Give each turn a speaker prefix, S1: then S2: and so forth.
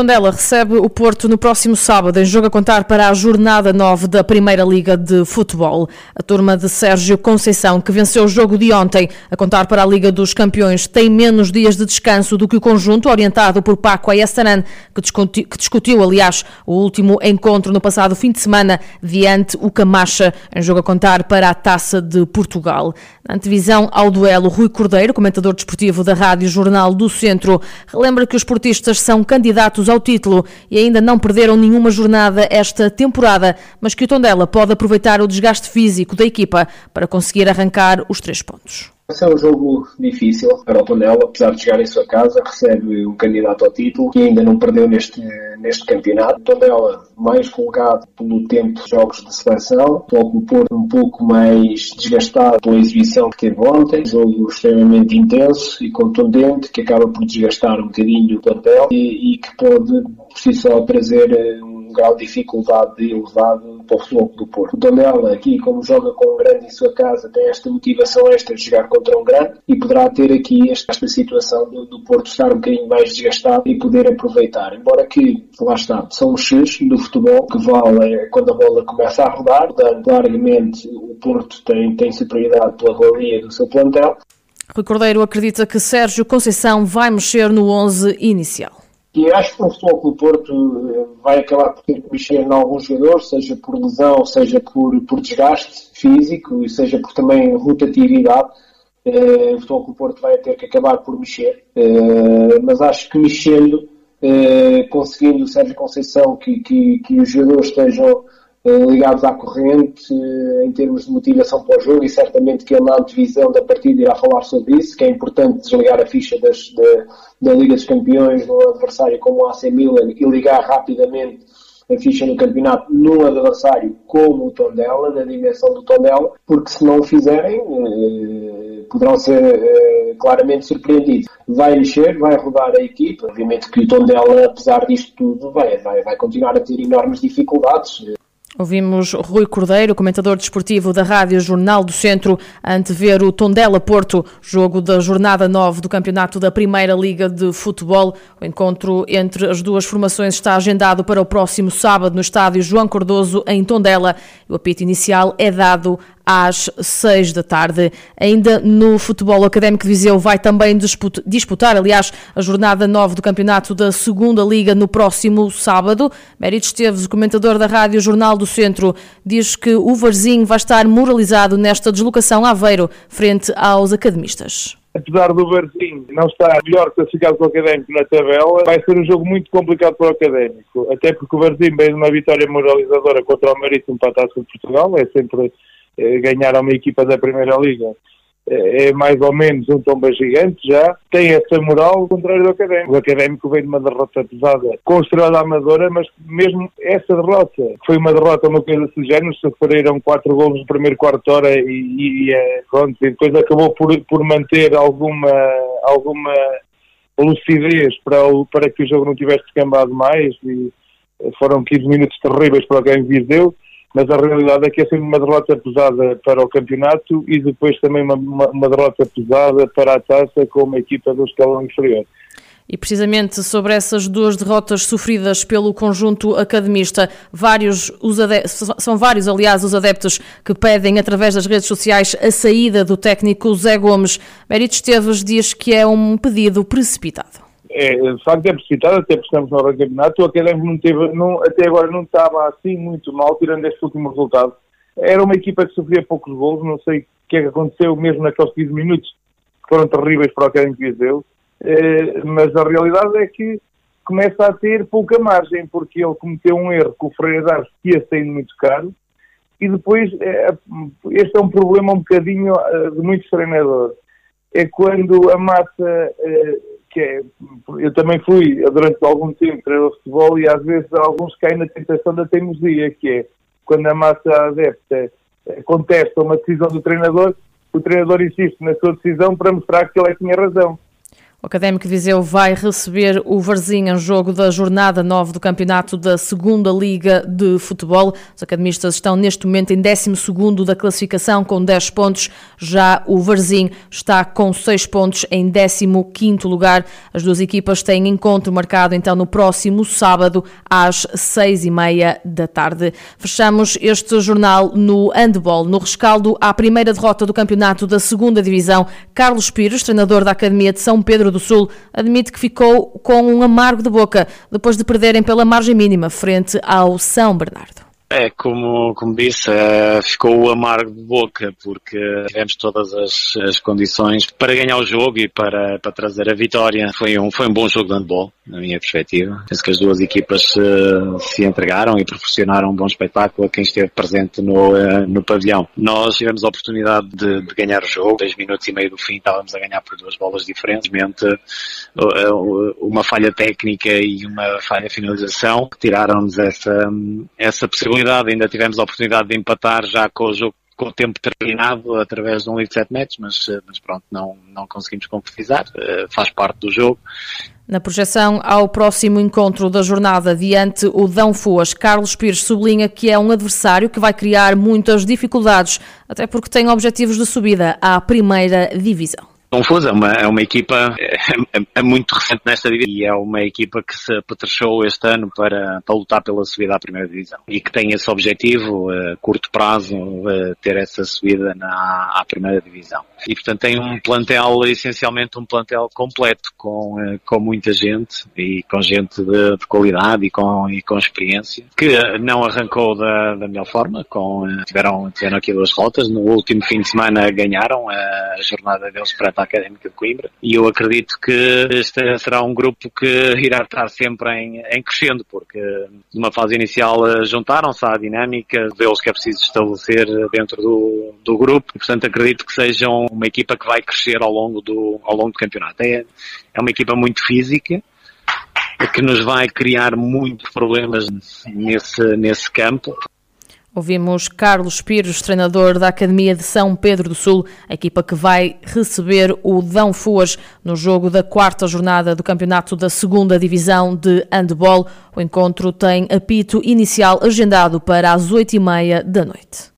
S1: Tondela recebe o Porto no próximo sábado, em jogo a contar para a jornada 9 da Primeira Liga de Futebol. A turma de Sérgio Conceição, que venceu o jogo de ontem, a contar para a Liga dos Campeões, tem menos dias de descanso do que o conjunto, orientado por Paco Ayastaran, que discutiu, que discutiu, aliás, o último encontro no passado fim de semana, diante o Camacha, em jogo a contar para a Taça de Portugal. Na antevisão ao duelo, Rui Cordeiro, comentador desportivo da Rádio Jornal do Centro, relembra que os portistas são candidatos ao título e ainda não perderam nenhuma jornada esta temporada, mas que o Tondela pode aproveitar o desgaste físico da equipa para conseguir arrancar os três pontos.
S2: Esse é um jogo difícil para o Tondela, apesar de chegar em sua casa, recebe um candidato ao título que ainda não perdeu neste, neste campeonato. O Tondela mais colgado pelo tempo de jogos de seleção, o Porto um pouco mais desgastado pela exibição que teve ontem, jogo extremamente intenso e contundente que acaba por desgastar um bocadinho o plantel e, e que pode por si só trazer eh, um grau de dificuldade elevado para o Futebol do Porto. O Tondela aqui, como joga com um grande em sua casa, tem esta motivação extra de jogar contra um grande e poderá ter aqui esta, esta situação do, do, Porto estar um bocadinho mais desgastado e poder aproveitar. Embora que, lá está, são os X do futebol que vale quando a bola começa a rodar, portanto, largamente o Porto tem, tem superioridade pela valia do seu plantel.
S1: Rui Cordeiro acredita que Sérgio Conceição vai mexer no 11 inicial.
S2: E acho que o Futebol Clube Porto eh, vai acabar por ter que mexer em alguns jogadores, seja por lesão, seja por, por desgaste físico, e seja por também rotatividade. Uh, o Futebol Clube Porto vai ter que acabar por mexer, uh, mas acho que mexendo, uh, conseguindo o Sérgio Conceição que, que, que os jogadores estejam eh, ligados à corrente eh, em termos de motivação para o jogo e certamente que ele na antevisão da partida irá falar sobre isso, que é importante desligar a ficha das, da, da Liga dos Campeões no adversário como o AC Milan e ligar rapidamente a ficha no campeonato num adversário como o Tondela, da dimensão do Tondela, porque se não o fizerem eh, poderão ser eh, claramente surpreendidos. Vai mexer, vai rodar a equipa, obviamente que o Tondela, apesar disto tudo, vai, vai, vai continuar a ter enormes dificuldades.
S1: Ouvimos Rui Cordeiro, comentador desportivo da Rádio Jornal do Centro, antever o Tondela Porto, jogo da jornada 9 do campeonato da Primeira Liga de Futebol. O encontro entre as duas formações está agendado para o próximo sábado no estádio João Cardoso, em Tondela. O apito inicial é dado às 6 da tarde. Ainda no futebol académico de Viseu vai também disputar, aliás, a jornada 9 do campeonato da Segunda Liga no próximo sábado. Mérito Esteves, comentador da Rádio Jornal do Centro, diz que o Varzinho vai estar moralizado nesta deslocação a Aveiro, frente aos academistas.
S3: Apesar do Barzinho não estar melhor classificado que o Académico na tabela, vai ser um jogo muito complicado para o Académico, até porque o Barzinho veio de uma vitória moralizadora contra o Marítimo para a Taça de Portugal, é sempre eh, ganhar a uma equipa da Primeira Liga é mais ou menos um tomba gigante já, tem essa moral ao contrário do Académico. O Académico veio de uma derrota pesada. Com a Estrela Amadora, mas mesmo essa derrota foi uma derrota uma coisa desse género, sofreram quatro gols no primeiro quarto hora e, e, e pronto, e depois acabou por, por manter alguma, alguma lucidez para, o, para que o jogo não tivesse descambado mais e foram 15 minutos terríveis para o Académico deu mas a realidade é que é sempre uma derrota pesada para o campeonato e depois também uma, uma, uma derrota pesada para a taça com uma equipa do escalão inferior.
S1: E precisamente sobre essas duas derrotas sofridas pelo conjunto academista, vários são vários, aliás, os adeptos que pedem através das redes sociais a saída do técnico Zé Gomes. Mérito Esteves diz que é um pedido precipitado
S3: é, de facto é precipitado, até porque estamos no campeonato. O Académico não teve, não, até agora não estava assim muito mal, tirando este último resultado. Era uma equipa que sofria poucos gols, não sei o que é que aconteceu mesmo naqueles 15 minutos, que foram terríveis para o Académico Viseu, é, mas a realidade é que começa a ter pouca margem, porque ele cometeu um erro com o Freire que ia saindo muito caro, e depois, é, este é um problema um bocadinho é, de muitos treinadores, é quando a massa que é, eu também fui durante algum tempo treinador de futebol e às vezes alguns caem na tentação da teimosia, que é quando a massa adepta contesta uma decisão do treinador, o treinador insiste na sua decisão para mostrar que ele é que tinha razão.
S1: O Académico Viseu vai receber o Varzim em jogo da jornada 9 do campeonato da Segunda Liga de Futebol. Os academistas estão neste momento em 12º da classificação com 10 pontos. Já o Varzim está com 6 pontos em 15º lugar. As duas equipas têm encontro marcado então no próximo sábado às 6h30 da tarde. Fechamos este jornal no handball. No rescaldo à primeira derrota do campeonato da Segunda Divisão, Carlos Pires, treinador da Academia de São Pedro do Sul admite que ficou com um amargo de boca depois de perderem pela margem mínima frente ao São Bernardo.
S4: É, como, como disse, é, ficou amargo de boca, porque tivemos todas as, as, condições para ganhar o jogo e para, para trazer a vitória. Foi um, foi um bom jogo de handball, na minha perspectiva. Penso que as duas equipas se, se entregaram e proporcionaram um bom espetáculo a quem esteve presente no, eh, no pavilhão. Nós tivemos a oportunidade de, de ganhar o jogo, 10 minutos e meio do fim estávamos a ganhar por duas bolas diferentes. Eh, uma falha técnica e uma falha de finalização tiraram-nos essa, essa possibilidade oportunidade, ainda tivemos a oportunidade de empatar já com o jogo com o tempo terminado através de um livro de 7 metros, mas, eh, mas pronto, não, não conseguimos concretizar, uh, faz parte do jogo.
S1: Na projeção ao próximo encontro da jornada diante o Dão Foas, Carlos Pires sublinha que é um adversário que vai criar muitas dificuldades, até porque tem objetivos de subida à primeira divisão.
S4: Confusa, uma, é uma equipa é, é, é muito recente nesta divisão. E é uma equipa que se apetrechou este ano para, para lutar pela subida à primeira divisão. E que tem esse objetivo a curto prazo ter essa subida na, à primeira divisão. E portanto tem um plantel, essencialmente um plantel completo com, eh, com muita gente e com gente de, de qualidade e com, e com experiência que não arrancou da, da melhor forma, com, eh, tiveram, tiveram aqui duas rotas, no último fim de semana ganharam a jornada deles para Académica de Coimbra e eu acredito que este será um grupo que irá estar sempre em, em crescendo, porque numa fase inicial eh, juntaram-se à dinâmica deles que é preciso estabelecer dentro do, do grupo e, portanto, acredito que sejam uma equipa que vai crescer ao longo do, ao longo do campeonato. É, é uma equipa muito física, que nos vai criar muitos problemas nesse, nesse campo.
S1: Ouvimos Carlos Pires, treinador da Academia de São Pedro do Sul, a equipa que vai receber o Dão Fuas no jogo da quarta jornada do campeonato da segunda divisão de handball. O encontro tem apito inicial agendado para as oito e meia da noite.